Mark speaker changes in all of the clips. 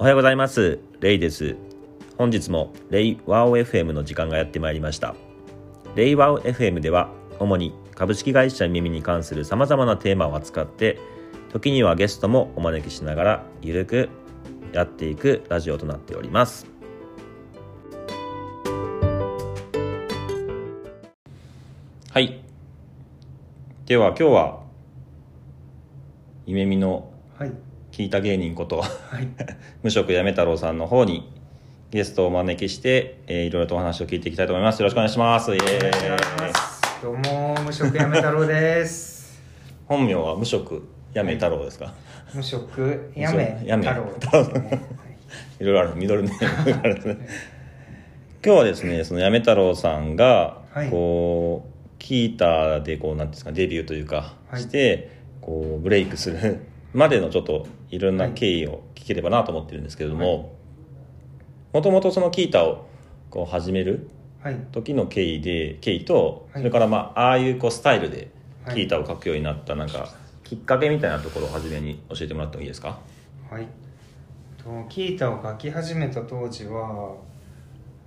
Speaker 1: おはようございます。レイです。本日もレイワオ FM の時間がやってまいりました。レイワオ FM では主に株式会社耳に関する様々なテーマを扱って時にはゲストもお招きしながらゆるくやっていくラジオとなっております。はい。では今日は夢見の
Speaker 2: はい。
Speaker 1: 聞いた芸人こと
Speaker 2: はい。
Speaker 1: 無職やめ太郎さんの方にゲストをお招きして、えー、いろいろとお話を聞いていきたいと思います。よろしくお願いします。イエー。
Speaker 2: どうも、無職やめ太郎です。
Speaker 1: 本名は無職やめ太郎ですか、
Speaker 2: 無職やめ太郎。ですね。
Speaker 1: い、ろいろあるミドルネームがある。んですね今日はですねそのやめ太郎さんが、
Speaker 2: はい。
Speaker 1: こうキータでこうなんていうんですかデビューというか、
Speaker 2: はい。
Speaker 1: してこうブレイクするまでのちょっといろんな経緯を聞ければなと思ってるんですけれどももともとそのキータをこう始める
Speaker 2: はい。
Speaker 1: 時の経緯で経緯と、
Speaker 2: はい。
Speaker 1: それからまあああいうこうスタイルで
Speaker 2: はい。
Speaker 1: キータを書くようになったなんかきっかけみたいなところを初めに教えてもらってもいいですか？
Speaker 2: はい。とキータを書き始めた当時は、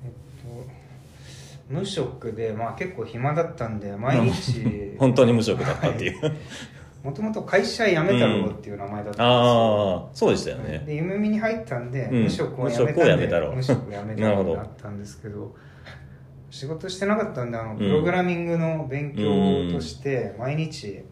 Speaker 2: えっと、無職で、まあ結構暇だったんで、毎日、
Speaker 1: 本当に無職だったっていう、
Speaker 2: もともと会社辞め太郎っていう名前だったんですよ。
Speaker 1: ああそうでしたよね。
Speaker 2: で夢見に入ったんで、
Speaker 1: うん。
Speaker 2: 無職を辞めたんで無職辞めた
Speaker 1: なるほど
Speaker 2: になったんですけど 仕事してなかったんであの
Speaker 1: ん。
Speaker 2: プログラミングの勉強として毎日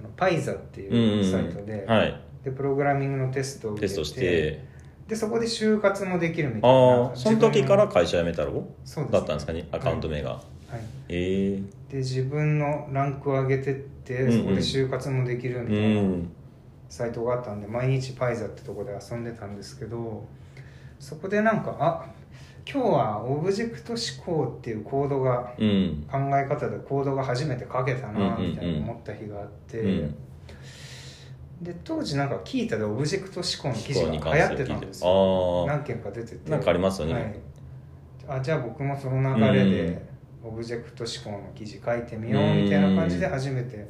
Speaker 2: あのパイザっていうサイトで,、
Speaker 1: はい。
Speaker 2: でプログラミングのテストを受けて
Speaker 1: テストして。
Speaker 2: でそこで就活もできるみたい
Speaker 1: あ
Speaker 2: な。
Speaker 1: あその時から
Speaker 2: 自
Speaker 1: 会社辞めたろ
Speaker 2: そう
Speaker 1: だったんですかねアカウント名が、
Speaker 2: はい、
Speaker 1: ええ
Speaker 2: で自分のランクを上げてって
Speaker 1: うんうん。
Speaker 2: そこで就活もできるみ
Speaker 1: う
Speaker 2: たいな、
Speaker 1: ん。
Speaker 2: サイトがあったんで毎日パイザってとこで遊んでたんですけどそこでなんかあ今日はオブジェクト思考っていうコードが
Speaker 1: うん。
Speaker 2: 考え方でコードが初めて書けたな
Speaker 1: うんうんうん。
Speaker 2: みたいな思った日があって、
Speaker 1: うん。
Speaker 2: で当時なんか聞いたでオブジェクト思考の記事が流行ってたんですよ。何件か出てて。
Speaker 1: なんかありますよね。
Speaker 2: はい、あじゃあ僕もその流れでオブジェクト思考の記事書いてみようみたいな感じで初めて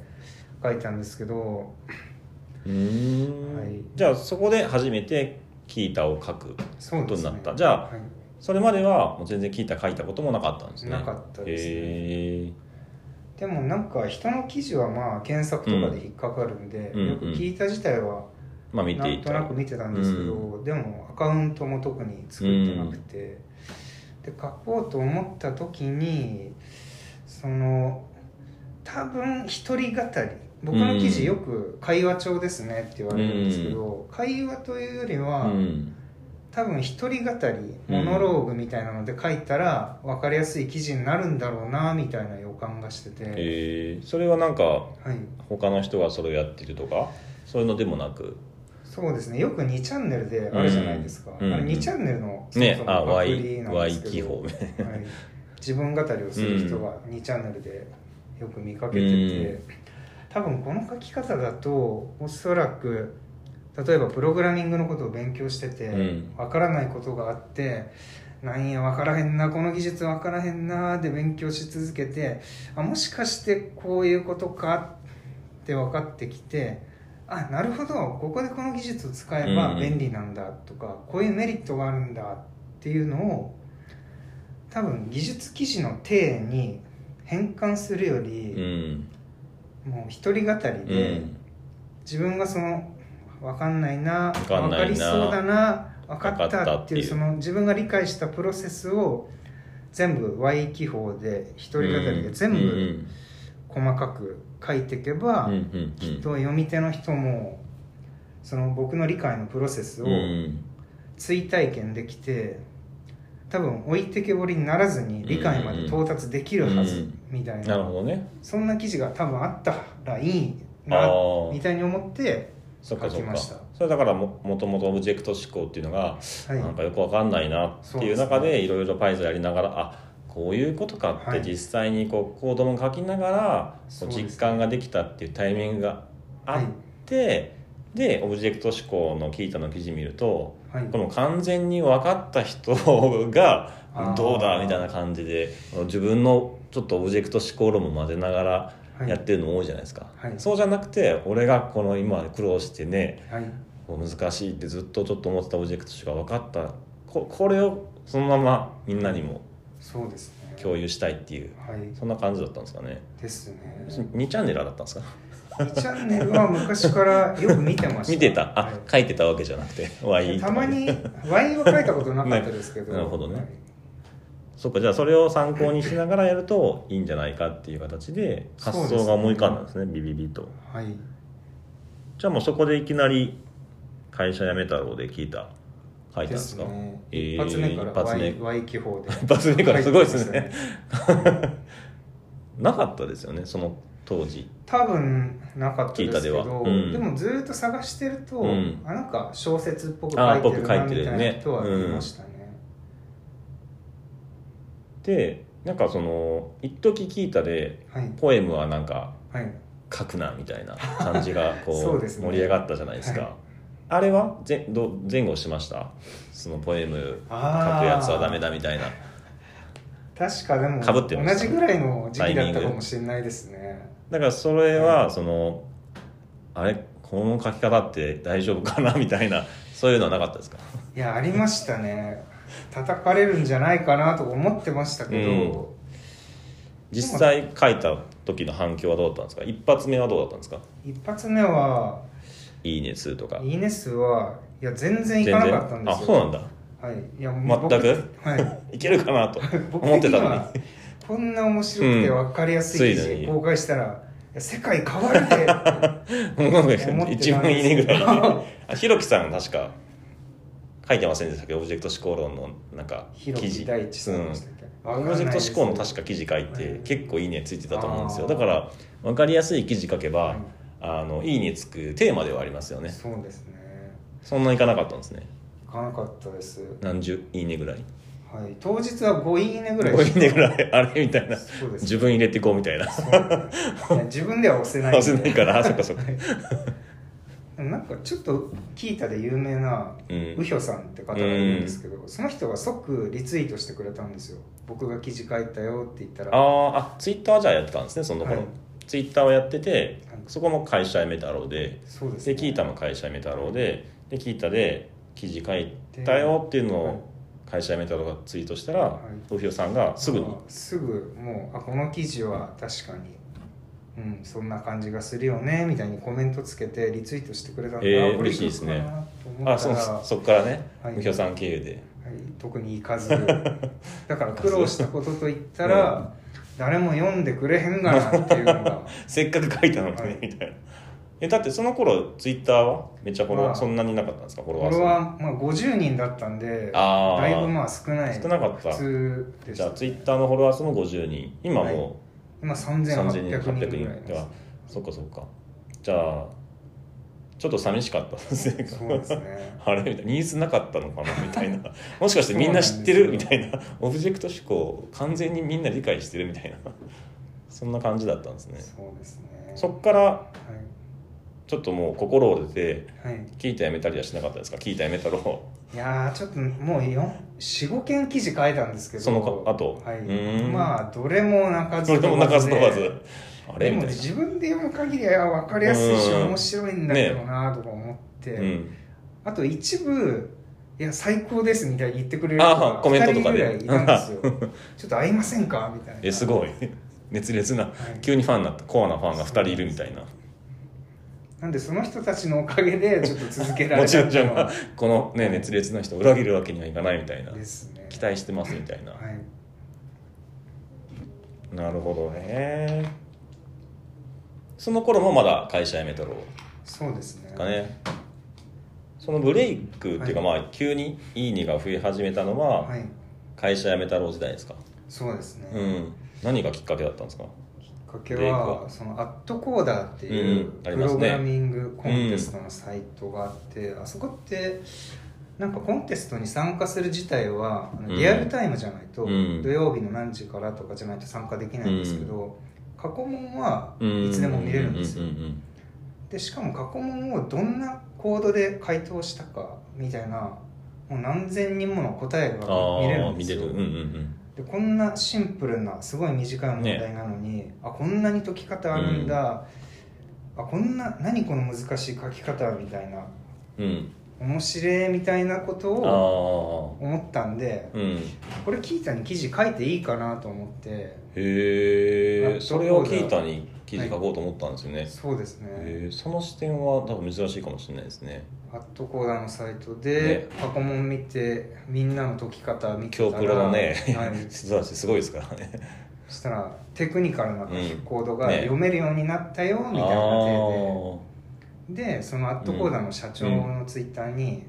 Speaker 2: 書いたんですけどはい。
Speaker 1: じゃあそこで初めてキータを書くことになった。じゃあ
Speaker 2: はい。
Speaker 1: それまではもう全然キータ書いたこともなかったんですね。
Speaker 2: なかったですね。でもなんか人の記事はまあ検索とかで引っかかるんで、
Speaker 1: うん。
Speaker 2: よく聞いた自体はなんとなく見てたんですけど、でもアカウントも特に作ってなくて、で書こうと思った時にその多分一人語り僕の記事よく会話帳ですねって言われるんですけど、会話というよりは、
Speaker 1: うん。
Speaker 2: 多分一人語りモノローグみたいなので書いたら分かりやすい記事になるんだろうなみたいな予感がしてて、
Speaker 1: えー。それはなんか
Speaker 2: はい、
Speaker 1: 他の人がそれをやってるとかそういうのでもなく？
Speaker 2: そうですね。よく2チャンネルであるじゃないですか、
Speaker 1: うん。
Speaker 2: あれ2チャンネルのそもそもアプリなんですけど、
Speaker 1: 記法
Speaker 2: はい、自分語りをする人が2チャンネルでよく見かけてて、
Speaker 1: うん。
Speaker 2: 多分この書き方だとおそらく例えばプログラミングのことを勉強してて
Speaker 1: うん。
Speaker 2: わからないことがあってなんや分からへんなこの技術分からへんなで勉強し続けてあもしかしてこういうことかって分かってきてあなるほど。ここでこの技術を使えば
Speaker 1: うん。
Speaker 2: 便利なんだとか、こういうメリットがあるんだっていうのを多分技術記事の体に変換するよ
Speaker 1: う
Speaker 2: り、
Speaker 1: ん。
Speaker 2: もう一人語り
Speaker 1: う
Speaker 2: で、
Speaker 1: ん。
Speaker 2: 自分がその分かんないな
Speaker 1: 分か
Speaker 2: りそうだな分かっ
Speaker 1: た
Speaker 2: た
Speaker 1: っ
Speaker 2: てていう。その自分が理解したプロセスを全部 Y 記法で一人語りで全
Speaker 1: うん
Speaker 2: 部細かく書いていけば、
Speaker 1: うんうん
Speaker 2: きっと読み手の人もその僕の理解のプロセスを
Speaker 1: うんうん
Speaker 2: 追体験できて多分置いてけぼりにならずに理解まで到達できるはず
Speaker 1: うん
Speaker 2: みたい
Speaker 1: な。る
Speaker 2: な
Speaker 1: ほどね。
Speaker 2: そんな記事が多分あったらいい
Speaker 1: あ
Speaker 2: な
Speaker 1: ー。
Speaker 2: みたいに思って書きました。
Speaker 1: それだからももともとオブジェクト思考っていうのが、
Speaker 2: はい。
Speaker 1: なんかよくわかんないなっていう中でいろいろパイザやりながらあこういうことかって
Speaker 2: はい。
Speaker 1: 実際にこうコードも書きながら実感ができたっていうタイミングがあって、でオブジェクト思考のキータの記事見ると
Speaker 2: はい。
Speaker 1: この完全に分かった人がどうだみたいな感じで自分のちょっとオブジェクト思考論も混ぜながら
Speaker 2: はい。
Speaker 1: やってるの多いじゃないですか、
Speaker 2: はい。
Speaker 1: そうじゃなくて俺がこの今苦労してね難しいってずっとちょっと思ってたオブジェクトしか分かった。ここれをそのままみんなにも
Speaker 2: そうですね。
Speaker 1: 共有したいっていう。
Speaker 2: はい。
Speaker 1: そんな感じだったんですかね。
Speaker 2: ですね。
Speaker 1: 2チャンネルだったんですか
Speaker 2: ？2チャンネルは昔からよく見てました。
Speaker 1: 見てた？あ、
Speaker 2: はい。
Speaker 1: 書いてたわけじゃなくて。Y
Speaker 2: たまにワインは書いたことなかったですけど、
Speaker 1: ね。なるほどね。
Speaker 2: はい。
Speaker 1: そっかじゃあそれを参考にしながらやるといいんじゃないかっていう形で発想が思い浮かんだんですねビビビと。
Speaker 2: はい。
Speaker 1: じゃあもうそこでいきなり会社辞めたろうで聞いた書いたん
Speaker 2: で
Speaker 1: ですか
Speaker 2: 一発目から Y, y 記法で。
Speaker 1: 一発目から すごいですね。なかったですよねその当時。
Speaker 2: 多分なかったですけ
Speaker 1: 聞いたでうん。
Speaker 2: でもずっと探してると、
Speaker 1: うん。
Speaker 2: あなんか小説っぽく
Speaker 1: あ
Speaker 2: 書いてるなみたい
Speaker 1: ね
Speaker 2: な人はいましたね。
Speaker 1: でなんかその一時聞いたで
Speaker 2: はい。
Speaker 1: ポエムはなんか
Speaker 2: はい。
Speaker 1: 書くなみたいな感じがこ
Speaker 2: そう
Speaker 1: 盛り上がったじゃないですか。
Speaker 2: はい
Speaker 1: あれは？ぜど前後しました？そのポエム書くやつはダメだみたいな。
Speaker 2: 確かでも
Speaker 1: 被って
Speaker 2: 同じぐらいの時期だったかもしれないですね。
Speaker 1: だからそれはそのあれ？この書き方って大丈夫かな？みたいなそういうのはなかったですか？
Speaker 2: いやありましたね。叩かれるんじゃないかなと思ってましたけど、
Speaker 1: うん。実際書いた時の反響はどうだったんですか？一発目はどうだったんですか？
Speaker 2: 一発目はい
Speaker 1: いね数とか。
Speaker 2: いいね数はいや全然いかなかったんですよ。
Speaker 1: あそうなんだ。
Speaker 2: はい。いや
Speaker 1: 全く？
Speaker 2: 僕はい。
Speaker 1: いけるかなと。
Speaker 2: 僕
Speaker 1: 思ってたのに。
Speaker 2: こんな面白くて分かりやすい記事公開したら、世界変わるで
Speaker 1: 一番いいねぐらい。で あひろきさん確か書いてませんでしたっけ？オブジェクト思考論のなんか記
Speaker 2: 広
Speaker 1: 事
Speaker 2: 木大地さんでしたっけ、
Speaker 1: うん。オブジェクト思考の確か記事書いて、結構いいねついてたと思うんですよ。だから分かりやすい記事書けば、
Speaker 2: はい
Speaker 1: あのいいねつくテーマではありますよね。
Speaker 2: そうですね。
Speaker 1: そんないかなかったんですね。
Speaker 2: いかなかったです。
Speaker 1: 何十？いいねぐらい。
Speaker 2: はい。当日は5いいねぐらい
Speaker 1: 5いいねぐらい。あれみたいな。
Speaker 2: そうです
Speaker 1: 自分入れていこうみたいな。
Speaker 2: いや自分では押せないんで。
Speaker 1: 押せないから。あそっかそっか。
Speaker 2: でもなんかちょっと聞いたで有名な
Speaker 1: うん。
Speaker 2: ウヒョさんって方がいるんですけど、その人が即リツイートしてくれたんですよ。僕が記事書いたよって言ったら。
Speaker 1: あーあツイッターじゃあやってたんですねその頃、
Speaker 2: はい
Speaker 1: ツイッターをやってて
Speaker 2: はい
Speaker 1: そこも会社辞め太郎で
Speaker 2: そうです、
Speaker 1: でキータも会社辞め太郎ででキータで記事書いたよっていうの
Speaker 2: はい。
Speaker 1: を会社辞め太郎がツイートしたら
Speaker 2: はい。
Speaker 1: ウヒョさんがすぐに。
Speaker 2: あすぐもうあこの記事は確かにうんそんな感じがするよねみたいにコメントつけてリツイートしてくれたんで、
Speaker 1: えー嬉しいですね。あそそっからね、
Speaker 2: はい。
Speaker 1: ウヒョさん経由で。
Speaker 2: はい、特に行かず。だから苦労したことといったら、誰も読んでくれへんがなっていうのが。
Speaker 1: せっかく書いたのにね、
Speaker 2: はい
Speaker 1: みたいな。えだってその頃ツイッターは？めっちゃフォロワー
Speaker 2: まあ。
Speaker 1: そんなになかったんですか？フォロワー
Speaker 2: 俺
Speaker 1: 数
Speaker 2: はまあ50人だったんでだいぶまあ少ない。
Speaker 1: 少なかった。
Speaker 2: 普通で
Speaker 1: じゃあツイッターのフォロワー数も50人。今も
Speaker 2: 今
Speaker 1: う3000人
Speaker 2: 3800
Speaker 1: 800
Speaker 2: 人
Speaker 1: 人
Speaker 2: ぐらいです。
Speaker 1: そっかそっか。じゃあちょっと寂しかった。ですね
Speaker 2: そうですね。
Speaker 1: あれみたいな。ニーズなかったのかなみたいな。もしかしてみんな知ってる？みたいな。オブジェクト思考完全にみんな理解してるみたいな。そんな感じだったんですね。
Speaker 2: そうですね。
Speaker 1: そっから
Speaker 2: は
Speaker 1: ちょっともう心折れて
Speaker 2: い、はい、
Speaker 1: 聞いたやめたりはしなかったですか？聞いたやめたろ
Speaker 2: いやーちょっともう45件記事書いたんですけど。
Speaker 1: そのか後？
Speaker 2: はい。まあどれも泣かず
Speaker 1: それで。も泣かず飛ばず。
Speaker 2: で
Speaker 1: あれ
Speaker 2: でも
Speaker 1: みたい
Speaker 2: 自分で読む限りは分かりやすいし
Speaker 1: うん。
Speaker 2: 面白いんだけどなとか思って、
Speaker 1: なうん。
Speaker 2: あと一部いや最高ですみたいに言ってくれる人
Speaker 1: あ
Speaker 2: が
Speaker 1: コメントとかで。
Speaker 2: 2人ぐらいいたんですよ。ちょっと会いませんかみたいな。
Speaker 1: えすごい。熱烈な、
Speaker 2: い。
Speaker 1: 急にファンになったコアなファンが2人いるみたいな。
Speaker 2: なんでその人たちのおかげでちょっと続けられ
Speaker 1: もちろんじゃあこのね熱烈な人を裏切るわけにはいかないみたいな。
Speaker 2: ですね。
Speaker 1: 期待してますみたいな。
Speaker 2: はい。
Speaker 1: なるほどねその頃もまだ会社辞めたろう。
Speaker 2: そうですね。
Speaker 1: かね。そのブレイクっていうか、
Speaker 2: は
Speaker 1: まあ急に「いいね」が増え始めたのは
Speaker 2: はい。
Speaker 1: 会社辞めたろう時代ですか、
Speaker 2: そうですね、
Speaker 1: うん。何がきっかけだったんですか？
Speaker 2: きっかけは
Speaker 1: は。
Speaker 2: そのアットコーダーっていうプログラミングコンテストのサイトがあって、あそこってなんかコンテストに参加する自体はリアルタイムじゃないと、
Speaker 1: うん。
Speaker 2: 土曜日の何時からとかじゃないと参加できないんですけど、過去問は
Speaker 1: うん。
Speaker 2: いつでも見れるんですよ。
Speaker 1: ううん
Speaker 2: でしかも過去問をどんなコードで回答したかみたいなもう何千人もの答えが
Speaker 1: あ
Speaker 2: 見れる
Speaker 1: あ
Speaker 2: んですよ。でこんなシンプルなすごい短い問題なのに、あこんなに解き方あるんだ、あこんな何この難しい書き方みたいな。
Speaker 1: うん
Speaker 2: 面白いみたいなこと
Speaker 1: あ
Speaker 2: を
Speaker 1: あ
Speaker 2: 思ったんで
Speaker 1: うん。
Speaker 2: これキータに記事書いていいかなと思って。
Speaker 1: へえ
Speaker 2: あ
Speaker 1: それをキータに記事書こうと思ったんですよね、
Speaker 2: そうですね。
Speaker 1: その視点は多分珍しいかもしれないですね。
Speaker 2: アットコーダーのサイト
Speaker 1: ね。
Speaker 2: で過去問見てみんなの解き方見てたら
Speaker 1: 今日プロのね。
Speaker 2: はい、
Speaker 1: 素晴らしいすごいですからね。
Speaker 2: そしたらテクニカルなコードが
Speaker 1: ね。
Speaker 2: 読めるようになったよみたいな
Speaker 1: あ
Speaker 2: 手で、でそのアットコーダーの社長のツイッターに、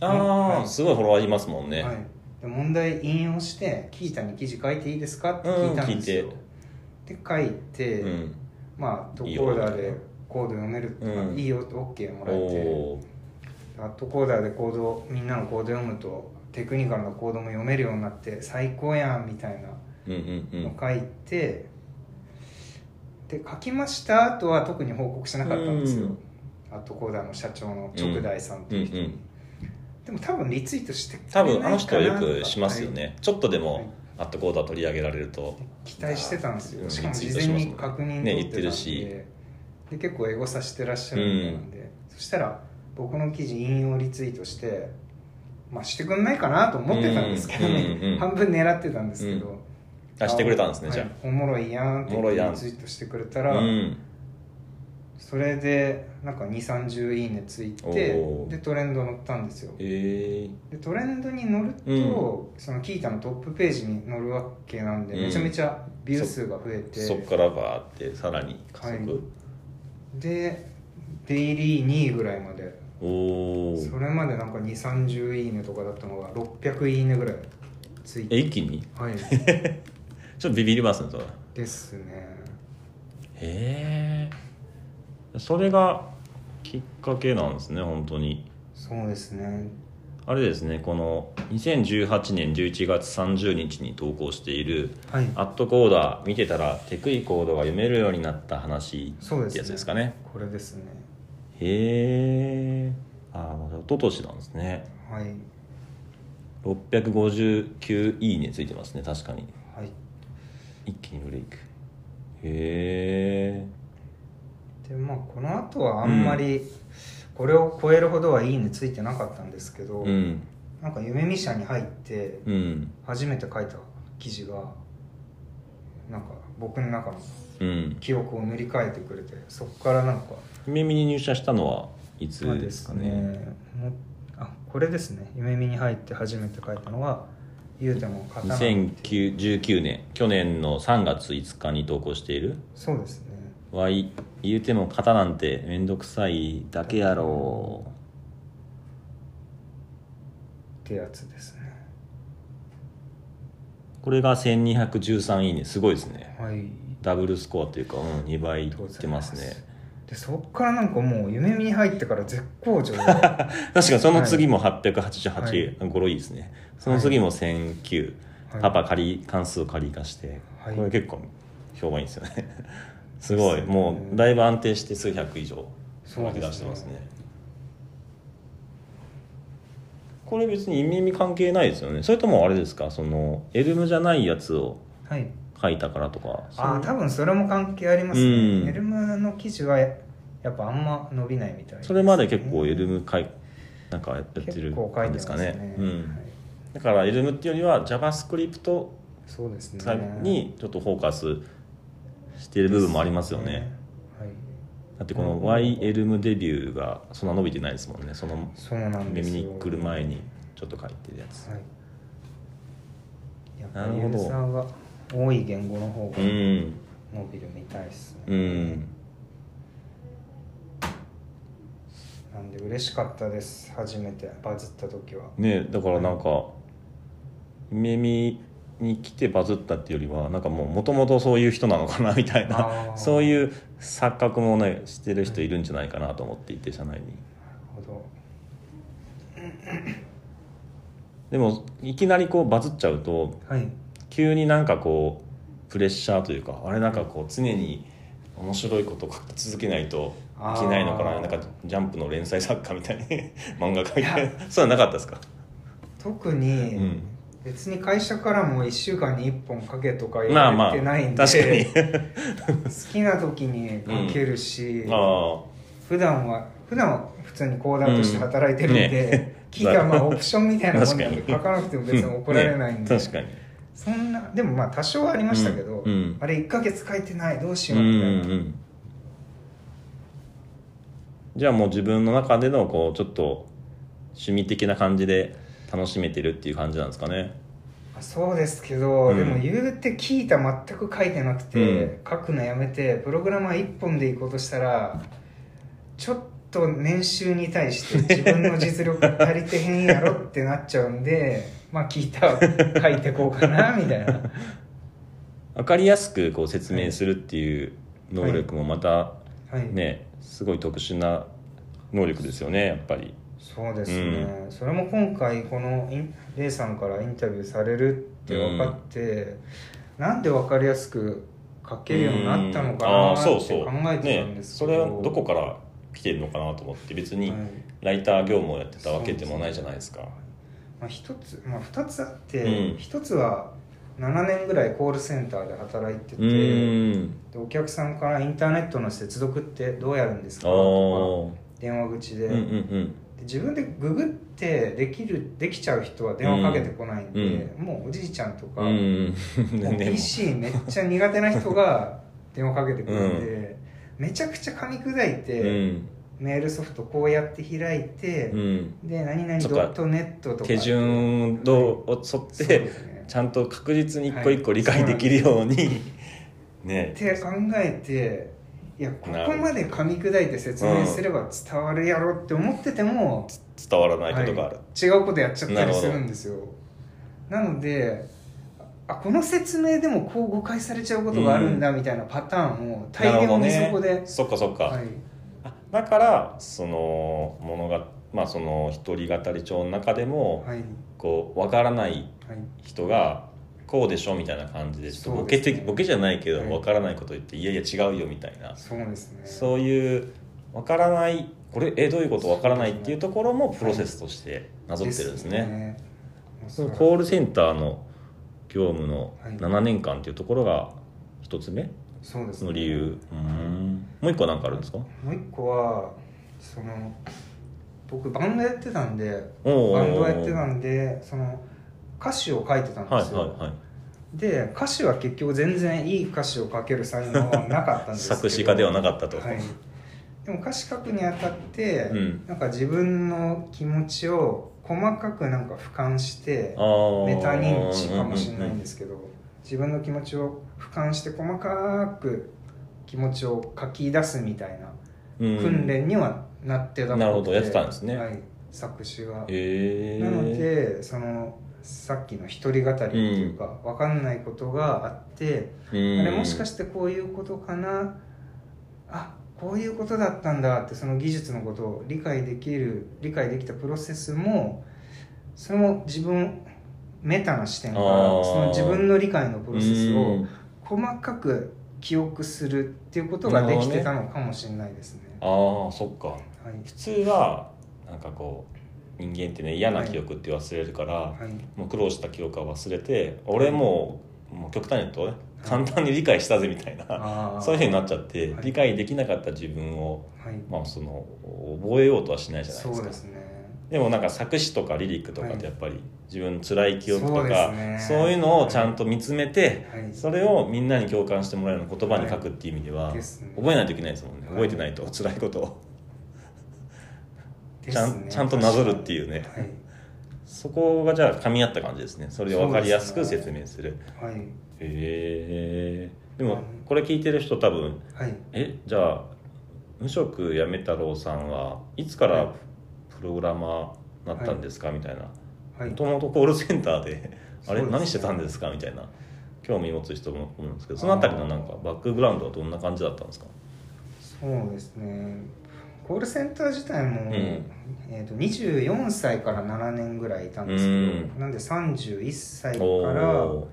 Speaker 1: あああ、
Speaker 2: はい。
Speaker 1: すごいフォロワーいますもんね、
Speaker 2: はい、で問題引用して「キータに記事書いていいですか?」って聞いたんですよ、
Speaker 1: うん聞い
Speaker 2: で書いて、
Speaker 1: うん。
Speaker 2: まあアットコーダーでコード読めるっていうか、
Speaker 1: うん。
Speaker 2: いいよって OK もらえて。アットコーダーでコードみんなのコード読むとテクニカルなコードも読めるようになって最高やんみたいな
Speaker 1: うんうんうん。
Speaker 2: の書いて、で書きました後は特に報告しなかったんですよ、
Speaker 1: うん
Speaker 2: アットコーダーの社長の直大さんという人。に、
Speaker 1: うんうん。
Speaker 2: でも多分リツイートして
Speaker 1: 多分あの人はよくしますよね、
Speaker 2: はい。
Speaker 1: ちょっとで
Speaker 2: はい。
Speaker 1: もアットコーダー取り上げられると。
Speaker 2: 期待してたんです
Speaker 1: うん
Speaker 2: よしかも事前に確認取
Speaker 1: ね言ってるし。
Speaker 2: で結構エゴさしてらっしゃるみたいなんで、そしたら僕の記事引用リツイートしてまあしてくんないかなと思ってたんですけどね、
Speaker 1: うんうんうん
Speaker 2: 半分狙ってたんですけど、
Speaker 1: あしてくれたんですね
Speaker 2: はい。
Speaker 1: じゃ
Speaker 2: おもろいやんって
Speaker 1: おもろいやん。
Speaker 2: リツイートしてくれた
Speaker 1: あ
Speaker 2: ら、
Speaker 1: うん
Speaker 2: それでなんか2 3 0いいねついてでトレンド乗ったんですよ。
Speaker 1: えー、
Speaker 2: でトレンドに乗ると、そのキータのトップページに載るわけなんで、
Speaker 1: うん。
Speaker 2: めちゃめちゃビュー数が増えて
Speaker 1: そっからバーってさらに加速、
Speaker 2: はい。でデイリー2位ぐらいまで。
Speaker 1: おお
Speaker 2: それまでなんか2 3 0いいねとかだったのが600いいねぐらいつい
Speaker 1: え
Speaker 2: て。
Speaker 1: 一気に？
Speaker 2: はい。
Speaker 1: ちょっとビビりますねそれへ
Speaker 2: ですね。
Speaker 1: えそれがきっかけなんですね本当に。
Speaker 2: そうですね。
Speaker 1: あれですねこの2018年11月30日に投稿している
Speaker 2: はい。
Speaker 1: アットコーダー見てたらテクイコードが読めるようになった話
Speaker 2: そうですね。
Speaker 1: ってやつですかね。
Speaker 2: これですね。
Speaker 1: へえああ一昨年なんですね。
Speaker 2: はい。
Speaker 1: 659いいねついてますね確かに。
Speaker 2: はい。
Speaker 1: 一気にブレイク。へえ
Speaker 2: この後はあんまりこれを超えるほどはいいねついてなかったんですけど、
Speaker 1: うん。
Speaker 2: なんか夢見社に入って
Speaker 1: うん。
Speaker 2: 初めて書いた記事がなんか僕の中の
Speaker 1: うん。
Speaker 2: 記憶を塗り替えてくれてそこからなんか
Speaker 1: 夢見に入社したのはいつですかね？
Speaker 2: もあこれですね。夢見に入って初めて書いたのは言うても刀
Speaker 1: 2019年。去年の3月5日に投稿している？
Speaker 2: そうですね「
Speaker 1: わい言うても型なんてめんどくさいだけやろ
Speaker 2: ってやつですね。
Speaker 1: これが1213いいね。すごいですね。
Speaker 2: はい。
Speaker 1: ダブルスコアというか、うん、2倍いってますね。
Speaker 2: でそっからなんかもう夢見に入ってから絶好調で。
Speaker 1: 確かにその次も888、
Speaker 2: はい。
Speaker 1: 語呂いいですね。その次も1009、
Speaker 2: はい。
Speaker 1: パパ仮関数を仮化して、
Speaker 2: はい。
Speaker 1: これ結構評判いいですよねすごい。もうだいぶ安定して数百以上書き出してますね。これ別に意味関係ないですよね。それともあれですか？そのエルムじゃないやつを
Speaker 2: はい。
Speaker 1: 書いたからとか。
Speaker 2: ああ多分それも関係あります
Speaker 1: うん。
Speaker 2: ねエルムの記事はやっぱあんま伸びないみたいね。
Speaker 1: それまで結構エルム書いなんかやってるんでかね。
Speaker 2: ね
Speaker 1: うん。
Speaker 2: はい。
Speaker 1: だからエルムっていうよりは JavaScript にちょっとフォーカスしている部分もありますよね。
Speaker 2: はい。
Speaker 1: だってこの Y エルムデビューがそんな伸びてないですもんね。その耳に来る前にちょっと書いてるやつ。
Speaker 2: はい。やっぱりユ
Speaker 1: なるほど。
Speaker 2: ーザーが多い言語の方が
Speaker 1: う
Speaker 2: 伸
Speaker 1: ん
Speaker 2: びるみたいですね、
Speaker 1: うん。
Speaker 2: なんで嬉しかったです。初めてバズった時は。
Speaker 1: ねだからなんか耳に来てバズったっていうよりはなんかもうもともとそういう人なのかなみたい
Speaker 2: あ
Speaker 1: な
Speaker 2: ー。
Speaker 1: そういう錯覚もねしてる人いるんじゃないかなと思っていて社内に。
Speaker 2: なるほど。
Speaker 1: でもいきなりこうバズっちゃうと
Speaker 2: はい。
Speaker 1: 急になんかこうプレッシャーというかあれなんかこう常に面白いことを書き続けないといけないのかななんかジャンプの連載作家みたいに 漫画描い
Speaker 2: いや。
Speaker 1: てそういうのなかったですか？
Speaker 2: 特
Speaker 1: う
Speaker 2: に
Speaker 1: ん
Speaker 2: 別に会社からも1週間に1本書けとか言
Speaker 1: まあまあ
Speaker 2: われてないんで、
Speaker 1: 確かに。
Speaker 2: 好きな時に書けるし、
Speaker 1: あ
Speaker 2: 普段は普段は普通にコーダーとして働いてるんで、
Speaker 1: うんね。
Speaker 2: 聞いたらまあオプションみたいなもんなんで書かなくても別に怒られないんで、
Speaker 1: ね
Speaker 2: そんなでもまあ多少はありましたけど、
Speaker 1: うん。うん。
Speaker 2: あれ1ヶ月書いてないどうし
Speaker 1: うんう
Speaker 2: ようみたいな、
Speaker 1: んうん。じゃあもう自分の中でのこうちょっと趣味的な感じで楽しめてるっていう感じなんですかね。
Speaker 2: そうですけど、
Speaker 1: うん。
Speaker 2: でも言うて聞いた全く書いてなくて、
Speaker 1: うん。
Speaker 2: 書くのやめてプログラマー1本で行こうとしたらちょっと年収に対して自分の実力足りてへんやろってなっちゃうんで まあ聞いた書いてこうかな みたいな。
Speaker 1: 分かりやすくこう説明するっていう能力もまた
Speaker 2: はい、
Speaker 1: ねすごい特殊な能力ですよねやっぱり
Speaker 2: そうですね、それも今回このレイさんからインタビューされるって分かって、なんで分かりやすく書けるようになったのかなって考
Speaker 1: そうそう
Speaker 2: えてたんですけど、
Speaker 1: ね、それはどこから来てるのかなと思って別に
Speaker 2: はい。
Speaker 1: ライター業務をやってたわけでもないじゃないですか。
Speaker 2: まあ、一つ、まあ、2つあって、
Speaker 1: うん。
Speaker 2: 一つは7年ぐらいコールセンターで働いててでお客さんからインターネットの接続ってどうやるんですか
Speaker 1: あ
Speaker 2: とか
Speaker 1: ー。
Speaker 2: 電話口で,、
Speaker 1: うんうん
Speaker 2: で自分でググってできるできちゃう人は電話かけてこないんで、もうおじいちゃんとか、
Speaker 1: うん。
Speaker 2: PC めっちゃ苦手な人が 電話かけてくるんで、めちゃくちゃ噛み砕いて、
Speaker 1: うん。
Speaker 2: メールソフトこうやって開いて、
Speaker 1: うん。
Speaker 2: で何々ドットネットとか。
Speaker 1: 手順を沿って
Speaker 2: ですね。
Speaker 1: ちゃんと確実に一個一個理解できるように ね。
Speaker 2: って考えていやここまで噛み砕いて説明すれば伝わるやろって思ってても、
Speaker 1: 伝わらないことがある、
Speaker 2: はい。違うことやっちゃったりするんですよ。なのであこの説明でもこう誤解されちゃうことがあるんだみたいなパターンを大量にそこで、
Speaker 1: ね。そっかそっか、
Speaker 2: はい、
Speaker 1: あだからその物がまあその一人語り帳の中でも、
Speaker 2: はい。
Speaker 1: こう分からない
Speaker 2: はい。
Speaker 1: 人がこうでしょみたいな感じでちょっとボケて、
Speaker 2: ね
Speaker 1: ボケじゃないけど
Speaker 2: はい。
Speaker 1: 分からないこと言って、い、やいや違うよみたいな。
Speaker 2: そうですね。
Speaker 1: そういう分からないこれえどういうこと分からないっていうところもプロセスとしてなぞってるんですね。
Speaker 2: ですね。
Speaker 1: コールセンターの業務の
Speaker 2: はい。
Speaker 1: 7年間っていうところが一つ目の理由。うん。もう一個は何かあるんですか？
Speaker 2: もう一個はその僕バンドやってたんでバンドやってたんでその歌詞を書いてたん
Speaker 1: はい
Speaker 2: ですよ、
Speaker 1: はいはい
Speaker 2: で歌詞は結局全然いい歌詞を書ける才能はなかったんですけど。
Speaker 1: 作詞家ではなかったと、
Speaker 2: はい、でも歌詞書くにあたって、
Speaker 1: うん。
Speaker 2: なんか自分の気持ちを細かくなんか俯瞰してメタ認知かもしれないんですけど、自分の気持ちを俯瞰して細かく気持ちを書き出すみたいな
Speaker 1: うん。
Speaker 2: 訓練にはなってたっぽくて。
Speaker 1: なるほどやってたんですね。
Speaker 2: はい、作詞が、
Speaker 1: へえ
Speaker 2: なのでそのさっきの一人語りっていうか、分かんないことがあって、あれもしかしてこういうことかな？あこういうことだったんだってその技術のことを理解できる理解できたプロセスもそれも自分メタな視点からその自分の理解のプロセス
Speaker 1: う
Speaker 2: を
Speaker 1: ん。
Speaker 2: 細かく記憶するっていうことができてたのかもしれないですね。
Speaker 1: ああそっか。
Speaker 2: はい。
Speaker 1: 普通はなんかこう人間ってね嫌な記憶って忘れるから、
Speaker 2: はい。
Speaker 1: もう苦労した記憶は忘れて俺もうもう極端に言うとね簡単に理解したぜみたいな、そういうふうになっちゃって、
Speaker 2: はい。
Speaker 1: 理解できなかった自分を、
Speaker 2: はい。
Speaker 1: まあ、その覚えようとはしないじゃないですか。
Speaker 2: すね。
Speaker 1: でもなんか作詞とかリリックとかってやっぱり自分の辛い記憶と
Speaker 2: そう
Speaker 1: かそういうのをちゃんと見つめて
Speaker 2: はい。
Speaker 1: それをみんなに共感してもらえる言葉に書くっていう意味では覚えないといけないですもんね。
Speaker 2: はい。
Speaker 1: 覚えてないと辛いことをちゃんちゃんとなぞるっていうね。
Speaker 2: はい。
Speaker 1: そこがじゃあ噛み合った感じですね。それで分かりやすく説明する。
Speaker 2: はい。
Speaker 1: へえ。でもこれ聞いてる人多分
Speaker 2: はい。
Speaker 1: えじゃあ無職やめ太郎さんはいつから
Speaker 2: はい。
Speaker 1: プログラマーになったんですか？みたいな。
Speaker 2: はい。
Speaker 1: もともとコールセンターであれ
Speaker 2: ね
Speaker 1: 何してたんですか？みたいな。興味持つ人も思うんですけどそのあたりのなんかバックグラウンドはどんな感じだったんですか？
Speaker 2: そうですねコールセンター自体も、
Speaker 1: ん。
Speaker 2: えー、と24歳から7年ぐらいいたんですけど、
Speaker 1: うん。
Speaker 2: なんで31歳か
Speaker 1: お
Speaker 2: ら
Speaker 1: ー。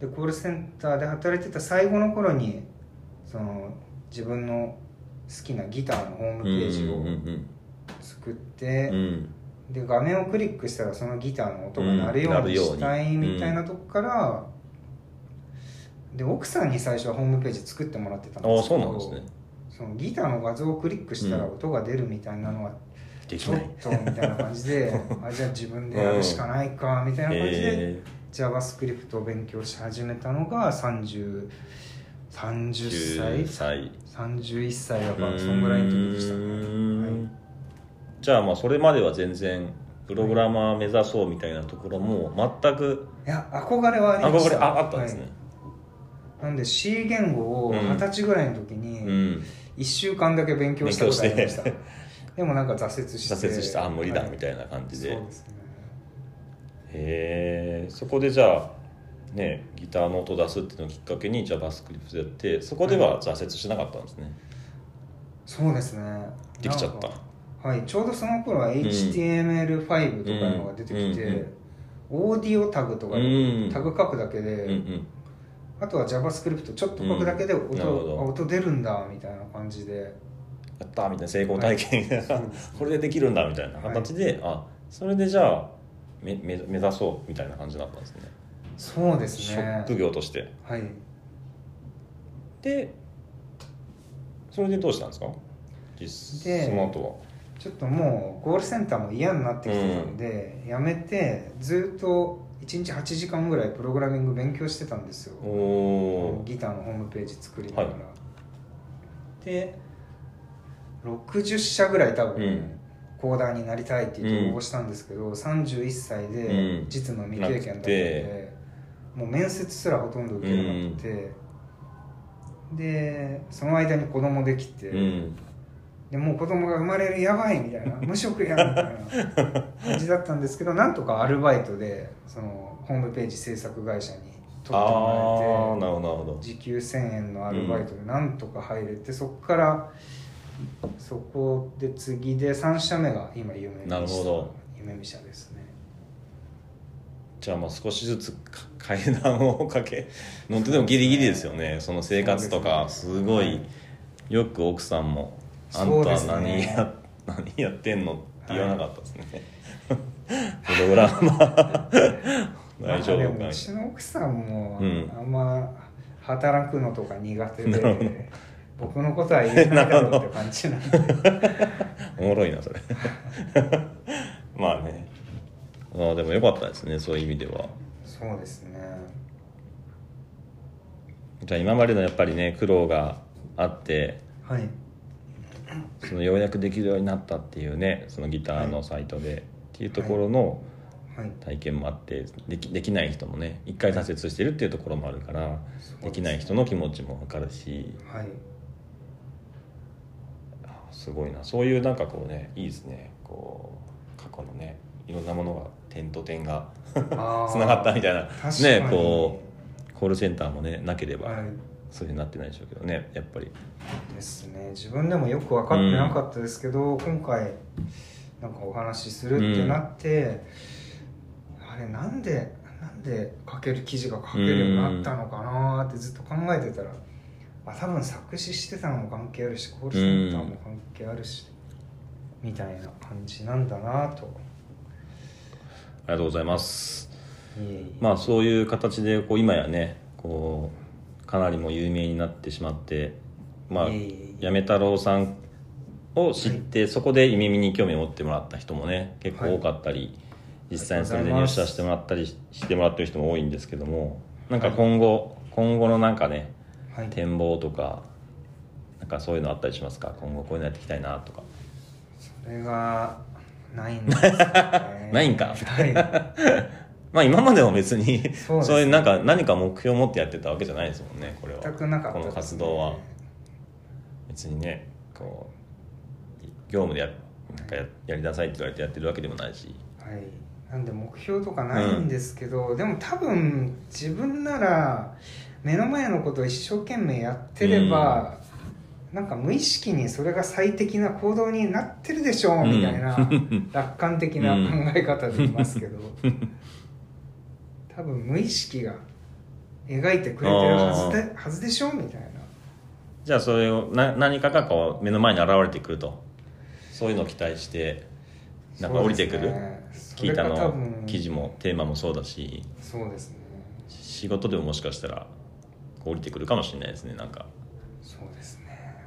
Speaker 2: でコールセンターで働いてた最後の頃にその自分の好きなギターのホームページを作って、
Speaker 1: うんうん。
Speaker 2: で画面をクリックしたらそのギターの音が鳴るようにしたいみたいなとこから、で奥さんに最初はホームページ作ってもらってたん
Speaker 1: ああ
Speaker 2: ですけど
Speaker 1: そうなんですね
Speaker 2: そそのギターの画像をクリックしたら
Speaker 1: うん。
Speaker 2: 音が出るみたいなのはちょっ
Speaker 1: できない。
Speaker 2: とみたいな感じで あじゃあ自分でやるしかないかみたいな感じで、
Speaker 1: え
Speaker 2: JavaScript を勉強し始めたのが30 30
Speaker 1: 9
Speaker 2: 歳？
Speaker 1: 歳。
Speaker 2: 31歳だからそんぐらいの時でした
Speaker 1: じゃあまあそれまでは全然プログラマー目指そうみたいなところも全く
Speaker 2: い、や憧れはありました。
Speaker 1: 憧れああったんですね、
Speaker 2: はい。なんで C 言語を
Speaker 1: うん
Speaker 2: 二十歳ぐらいの時
Speaker 1: う
Speaker 2: に
Speaker 1: ん
Speaker 2: 1週間だけ勉強したことありました。
Speaker 1: 勉
Speaker 2: でもなんか挫折して。
Speaker 1: 挫折してあ無理だ
Speaker 2: はい
Speaker 1: みたいな感じで、
Speaker 2: そうですね。
Speaker 1: へえそこでじゃあねギターの音出すっていうのをきっかけに JavaScript やってそこでは挫折しなかったんですね、
Speaker 2: そうですね。
Speaker 1: できちゃった。
Speaker 2: はい。ちょうどその頃は HTML5 とかいうのが出てきて、
Speaker 1: うんうん
Speaker 2: オーディオタグとか
Speaker 1: うん。
Speaker 2: タグ書くだけで、
Speaker 1: うんうん
Speaker 2: あとは JavaScript ちょっと書くだけで音,、音出るんだみたいな感じで。
Speaker 1: やったみたいな成功体験。みたいな、
Speaker 2: そう。で す
Speaker 1: これでできるんだみたいな。形で、あそれでじゃあめめ目指そうみたいな感じだったんですね。
Speaker 2: そうですね。
Speaker 1: 職業として。
Speaker 2: はい。
Speaker 1: でそれでどうしたんですか？実
Speaker 2: で
Speaker 1: その後は。
Speaker 2: ちょっともうゴールセンターも嫌になってきてたんで、やめてずっと1日8時間ぐらいプログラミング勉強してたんですよ。ギターのホームページ作りながら、
Speaker 1: はい。
Speaker 2: で60社ぐらい多分、
Speaker 1: うん。
Speaker 2: コーダーになりたいって言って応募したんですけど、31歳で
Speaker 1: うん。
Speaker 2: 実務未経験だったので、もう面接すらほとんど受けれなくて、でその間に子供できて、
Speaker 1: うん
Speaker 2: でもう子供が生まれるやばいみたいな 無職やみたいな感じだったんですけどなんとかアルバイトでそのホームページ制作会社に取ってもらえて時給1000円のアルバイトでなんとか入れて、そこからそこで次で3社目が今夢見
Speaker 1: なるほど。
Speaker 2: 夢見社ですね。
Speaker 1: じゃあまあ少しずつか階段をかけ乗ってでもギリギリですよね。その生活とか
Speaker 2: す
Speaker 1: ごい。よく奥さんも「あんた何や,、何やってんの?」って言わなかったですね、プログラマー。大丈夫か
Speaker 2: うちの奥さんも
Speaker 1: うん
Speaker 2: あんま働くのとか苦手
Speaker 1: なるほど。
Speaker 2: で僕のことは言えないだろうって感じなんで。
Speaker 1: おもろいなそれ。まあね。ああでもよかったですねそういう意味では。
Speaker 2: そうですね。
Speaker 1: じゃあ今までのやっぱりね苦労があって
Speaker 2: はい
Speaker 1: そのようやくできるようになったっていうねそのギターのサイトで、っていうところの
Speaker 2: はい。
Speaker 1: 体験もあってできできない人もね一回挫折してるっていうところもあるから、
Speaker 2: で
Speaker 1: きない人の気持ちも分かるし。
Speaker 2: はい。
Speaker 1: あすごいな。そういうなんかこうねいいですね。こう過去のねいろんなものが点と点がつな がったみたいな。ねこうコールセンターもねなければ、
Speaker 2: はい
Speaker 1: そういうふうになってないでしょうけどねやっぱり。
Speaker 2: ですね。自分でもよく分かってなかったですけど、今回なんかお話しするってなって、あれなんでなんで書ける記事が書けるようになったのかなってずっと考えてたら、あ多分作詞してたのも関係あるしコールセンターも関係あるし、みたいな感じなんだなと。
Speaker 1: ありがとうございます。まあそういう形でこう今やねこうかなりもう有名になってしまってまあやめ太郎さんを知って、そこで夢見に興味を持ってもらった人もね結構多かったり、実際にそれで入社してもらったりししてもらってる人も多いんですけどもなんか今後、今後のなんかね
Speaker 2: はい。
Speaker 1: 展望とかなんかそういうのあったりしますか？今後こういうのやっていきたいなとか。
Speaker 2: それがないんですよね。
Speaker 1: ないんか。
Speaker 2: はい
Speaker 1: まあ今までも別に
Speaker 2: そう
Speaker 1: いうなんか何か目標を持ってやってたわけじゃないですもんねこれは。
Speaker 2: 全くなかった
Speaker 1: この活動は。別にねこう業務でやなんかややりなさいって言われてやってるわけでもないし。
Speaker 2: はい、なんで目標とかないんですけど、でも多分自分なら目の前のことを一生懸命やってれば、なんか無意識にそれが最適な行動になってるでしょう、
Speaker 1: うん
Speaker 2: みたいな楽観的な考え方でいますけど、多分無意識が描いてくれてるはずではずでしょみたいな。
Speaker 1: じゃあそれをな何かがこう目の前に現れてくると。そういうのを期待してなんか降りてくる、
Speaker 2: ね。
Speaker 1: 聞いたの
Speaker 2: 分
Speaker 1: 記事もテーマもそうだし。
Speaker 2: そうですね。
Speaker 1: 仕事でももしかしたら降りてくるかもしれないですねなんか。
Speaker 2: そうですね。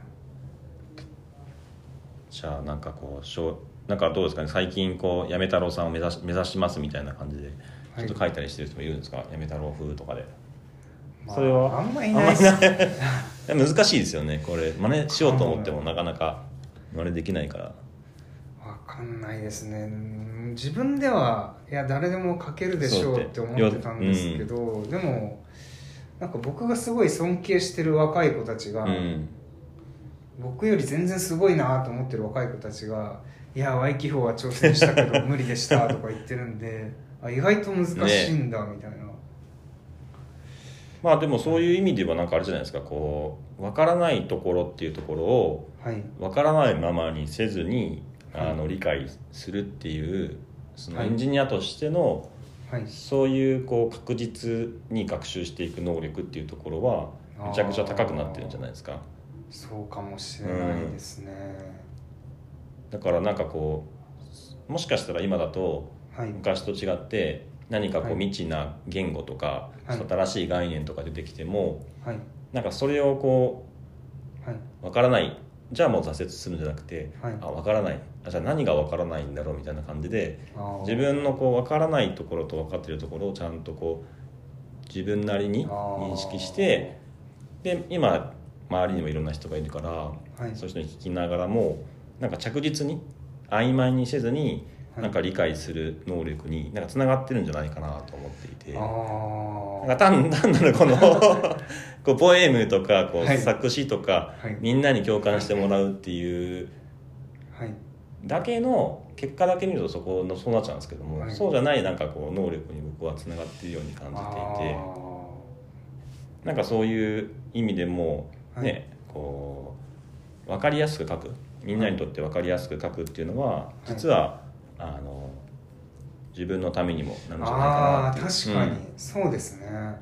Speaker 1: じゃあなんかこうしょうなんかどうですかね？最近こうやめ太郎さんを目指し目指しますみたいな感じでちょっと書いたりしてる人もいるんですか、やめ太郎風とかで。
Speaker 2: まあ
Speaker 1: それは
Speaker 2: あんまいないです。ね
Speaker 1: 難しいですよね。これ真似しようと思ってもなかなか真似できないから。
Speaker 2: わかんないですね。うん自分ではいや誰でも書けるでしょう
Speaker 1: って
Speaker 2: 思ってたんですけど、でもなんか僕がすごい尊敬してる若い子たちが、
Speaker 1: うん。
Speaker 2: 僕より全然すごいなと思ってる若い子たちが「いや Y 気泡は挑戦したけど無理でした」とか言ってるんであ意外と難しいんだみたいな、
Speaker 1: まあでもそういう意味ではなんかあれじゃないですか。こう分からないところっていうところを
Speaker 2: はい。
Speaker 1: 分からないままにせずに
Speaker 2: はい。
Speaker 1: あの理解するっていうその
Speaker 2: はい。
Speaker 1: エンジニアとしての
Speaker 2: はい。
Speaker 1: そういうこう確実に学習していく能力っていうところはめちゃくちゃ高くなってるんじゃないですか。
Speaker 2: そうかもしれないですね、
Speaker 1: だからなんかこうもしかしたら今だと
Speaker 2: はい。
Speaker 1: 昔と違って何かこう
Speaker 2: はい。
Speaker 1: 未知な言語とか
Speaker 2: はい。
Speaker 1: 新しい概念とか出てきても
Speaker 2: はい。
Speaker 1: なんかそれをこ
Speaker 2: はい、
Speaker 1: う分からない。じゃあもう挫折するんじゃなくて
Speaker 2: はい。
Speaker 1: あ分からない。あじゃあ何が分からないんだろうみたいな感じで自分のこう分からないところと分かってるところをちゃんとこう自分なりに認識してで今周りにもいろんな人がいるから、
Speaker 2: はい。
Speaker 1: そういう人に聞きながらもなんか着実に曖昧にせずに
Speaker 2: はい
Speaker 1: なんか理解する能力になんかつながってるんじゃないかなと思っていて。
Speaker 2: あ
Speaker 1: なんか単 単なるこのこうポエムとかこう
Speaker 2: はい。
Speaker 1: 作詞とか、
Speaker 2: はい。
Speaker 1: みんなに共感してもらうっていう。だけの結果だけ見るとそこのそうなっちゃうんですけども、
Speaker 2: はい。
Speaker 1: そうじゃないなんかこう能力に僕はつながっているように感じていて。なんかそういう意味でもね、こう分かりやすく書く。みんなにとって分かりやすく書くっていうのは実は、あの自分のためにもなるんじゃないか
Speaker 2: ああ
Speaker 1: なっていう。
Speaker 2: 確かに、
Speaker 1: うん。っ
Speaker 2: そうですね。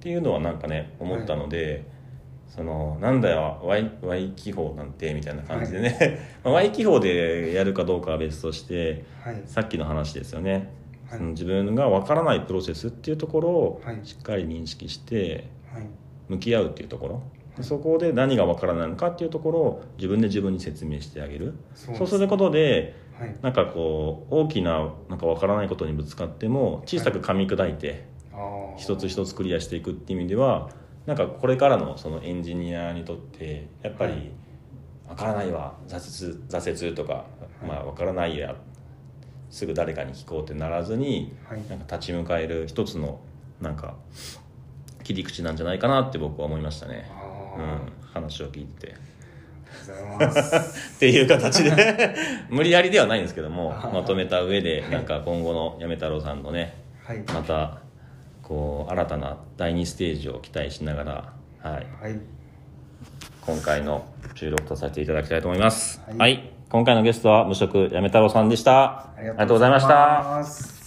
Speaker 1: ていうのはなんかね思ったので、そのなんだよ Y, y 気泡なんてみたいな感じでね、まあ Y 気泡でやるかどうかは別として
Speaker 2: はい。
Speaker 1: さっきの話ですよね、
Speaker 2: はい。
Speaker 1: その自分が分からないプロセスっていうところを
Speaker 2: はい。
Speaker 1: しっかり認識して
Speaker 2: はい。
Speaker 1: 向き合うっていうところ。でそこで何が分からないのかっていうところを自分で自分に説明してあげる。
Speaker 2: そう
Speaker 1: す。ることで
Speaker 2: はい。
Speaker 1: なんかこう大きななんか分からないことにぶつかっても小さく噛み砕いて
Speaker 2: あー。
Speaker 1: 一つ一つクリアしていくっていう意味ではなんかこれからのそのエンジニアにとってやっぱ
Speaker 2: はい。
Speaker 1: り分からないわ挫折挫折とか、
Speaker 2: い。
Speaker 1: まあ分からないやすぐ誰かに聞こうってならずに
Speaker 2: はい。
Speaker 1: なんか立ち向かえる一つのなんか切り口なんじゃないかなって僕は思いましたね、話を聞いて。て。
Speaker 2: ありがとうございます。
Speaker 1: っていう形で。無理やりではないんですけどもまとめた上でなんか今後のやめ太郎さんのね
Speaker 2: はい。
Speaker 1: またこう新たな第2ステージを期待しながら、はい、
Speaker 2: はい。
Speaker 1: 今回の収録とさせていただきたいと思います。
Speaker 2: はい。
Speaker 1: はい、今回のゲストは無職やめ太郎さんでした。ありがとうございました。
Speaker 2: す